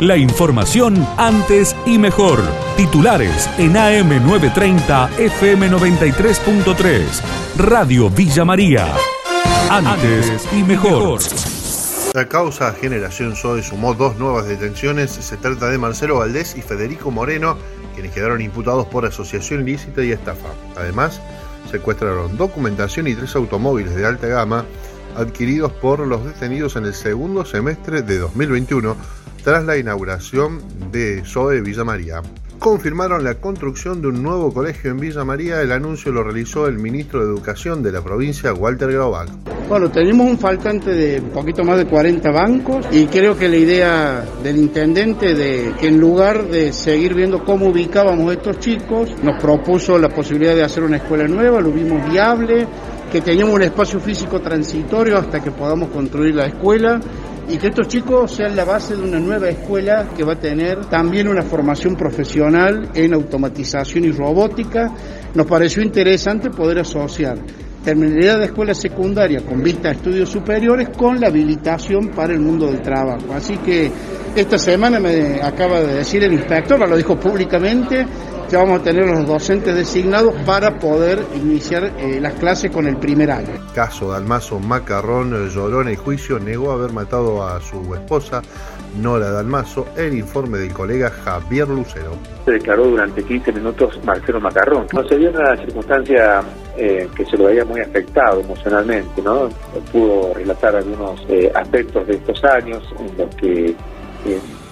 La información antes y mejor. Titulares en AM930 FM93.3. Radio Villa María. Antes y mejor. La causa Generación Zoe sumó dos nuevas detenciones. Se trata de Marcelo Valdés y Federico Moreno, quienes quedaron imputados por asociación ilícita y estafa. Además, secuestraron documentación y tres automóviles de alta gama adquiridos por los detenidos en el segundo semestre de 2021 tras la inauguración de SOE Villa María. Confirmaron la construcción de un nuevo colegio en Villa María. El anuncio lo realizó el ministro de Educación de la provincia, Walter Graubach. Bueno, tenemos un faltante de un poquito más de 40 bancos y creo que la idea del intendente de que en lugar de seguir viendo cómo ubicábamos estos chicos, nos propuso la posibilidad de hacer una escuela nueva, lo vimos viable, que teníamos un espacio físico transitorio hasta que podamos construir la escuela y que estos chicos sean la base de una nueva escuela que va a tener también una formación profesional en automatización y robótica. Nos pareció interesante poder asociar terminaría de escuela secundaria con vista a estudios superiores con la habilitación para el mundo del trabajo. Así que esta semana me acaba de decir el inspector, lo dijo públicamente, que vamos a tener los docentes designados para poder iniciar eh, las clases con el primer año. Caso Dalmazo Macarrón lloró en el juicio, negó haber matado a su esposa Nora Dalmazo, el informe del colega Javier Lucero. Se declaró durante 15 minutos Marcelo Macarrón. No se dio una circunstancia eh, que se lo había muy afectado emocionalmente, ¿no? Pudo relatar algunos eh, aspectos de estos años en los que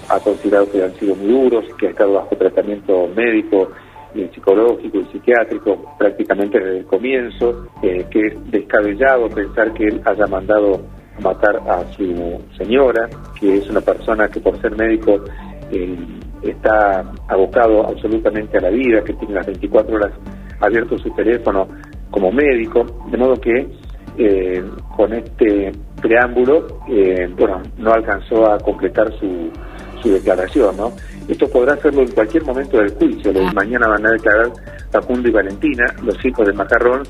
ha considerado que han sido muy duros, que ha estado bajo tratamiento médico y psicológico y psiquiátrico prácticamente desde el comienzo, eh, que es descabellado pensar que él haya mandado matar a su señora, que es una persona que por ser médico eh, está abocado absolutamente a la vida, que tiene las 24 horas abierto su teléfono como médico, de modo que eh, con este preámbulo, bueno, no alcanzó a completar su, su declaración, ¿no? Esto podrá hacerlo en cualquier momento del juicio. Ah. Mañana van a declarar Facundo y Valentina, los hijos de Macarrón,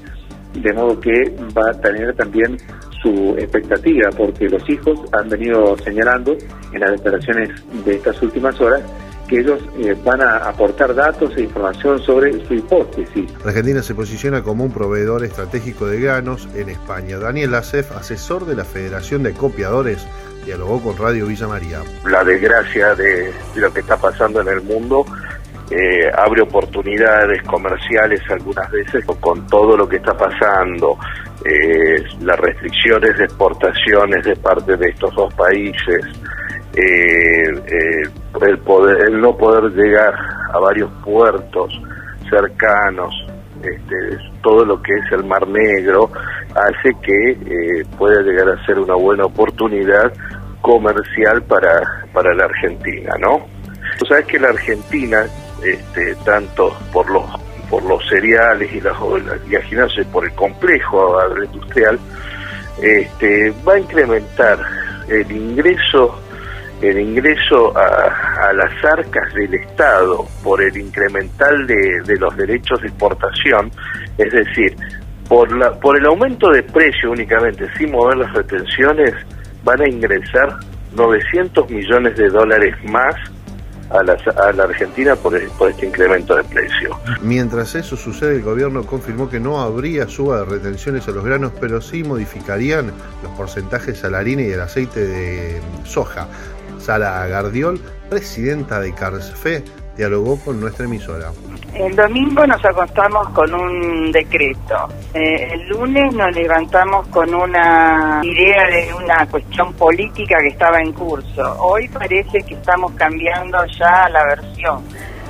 de modo que va a tener también su expectativa, porque los hijos han venido señalando en las declaraciones de estas últimas horas que ellos eh, van a aportar datos e información sobre su hipótesis. Argentina se posiciona como un proveedor estratégico de granos en España. Daniel Acef, asesor de la Federación de Copiadores, dialogó con Radio Villa María. La desgracia de, lo que está pasando en el mundo eh, abre oportunidades comerciales algunas veces con todo lo que está pasando, eh, las restricciones de exportaciones de parte de estos dos países, eh, el, poder, el no poder llegar a varios puertos cercanos, este, todo lo que es el Mar Negro, hace que eh, pueda llegar a ser una buena oportunidad comercial para, para la Argentina, ¿no? Tú sabes que la Argentina, este, tanto por los por los cereales y las y por el complejo agroindustrial, este, va a incrementar el ingreso el ingreso a, las arcas del Estado por el incremental de, los derechos de exportación, es decir, por, el aumento de precio únicamente, sin mover las retenciones, van a ingresar 900 millones de dólares más a la, a la Argentina por, por, este incremento de precio. Mientras eso sucede, el gobierno confirmó que no habría suba de retenciones a los granos, pero sí modificarían los porcentajes a la harina y el aceite de soja. Sara Gardiol, presidenta de Carsfe, dialogó con nuestra emisora. El domingo nos acostamos con un decreto. Eh, el lunes nos levantamos con una idea de una cuestión política que estaba en curso. Hoy parece que estamos cambiando ya la versión.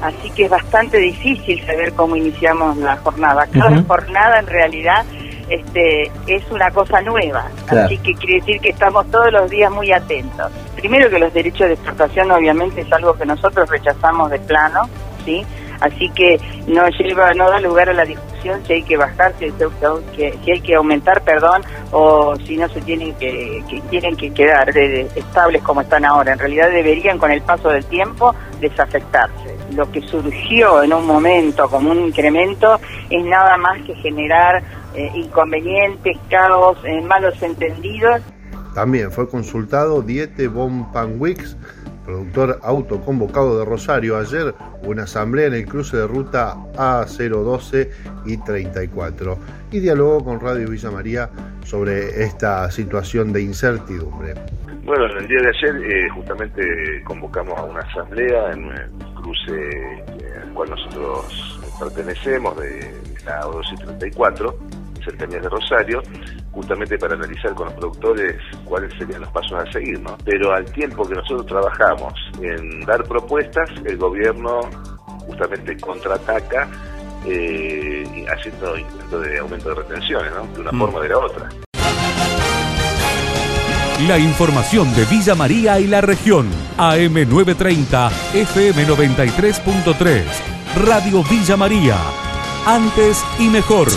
Así que es bastante difícil saber cómo iniciamos la jornada. Cada jornada en realidad este, es una cosa nueva. Así que quiere decir que estamos todos los días muy atentos. Primero que los derechos de exportación obviamente es algo que nosotros rechazamos de plano, ¿sí? Así que no lleva, no da lugar a la discusión si hay que bajar, si, hay que aumentar, perdón, o si no se tienen que, tienen que quedar estables como están ahora. En realidad deberían con el paso del tiempo desafectarse. Lo que surgió en un momento como un incremento es nada más que generar eh, inconvenientes, caos, eh, malos entendidos. También fue consultado Diete Von Panwix, productor autoconvocado de Rosario. Ayer una asamblea en el cruce de ruta A012 y 34 y dialogó con Radio Villa María sobre esta situación de incertidumbre. Bueno, en el día de ayer eh, justamente convocamos a una asamblea en el cruce eh, al cual nosotros pertenecemos de la O2 y 34, cercanías de Rosario, justamente para analizar con los productores cuáles serían los pasos a seguir, ¿no? Pero al tiempo que nosotros trabajamos en dar propuestas, el gobierno justamente contraataca eh, haciendo intento de aumento de retenciones, ¿no? De una mm. forma o de la otra. La información de Villa María y la región. AM930, FM93.3. Radio Villa María. Antes y mejor.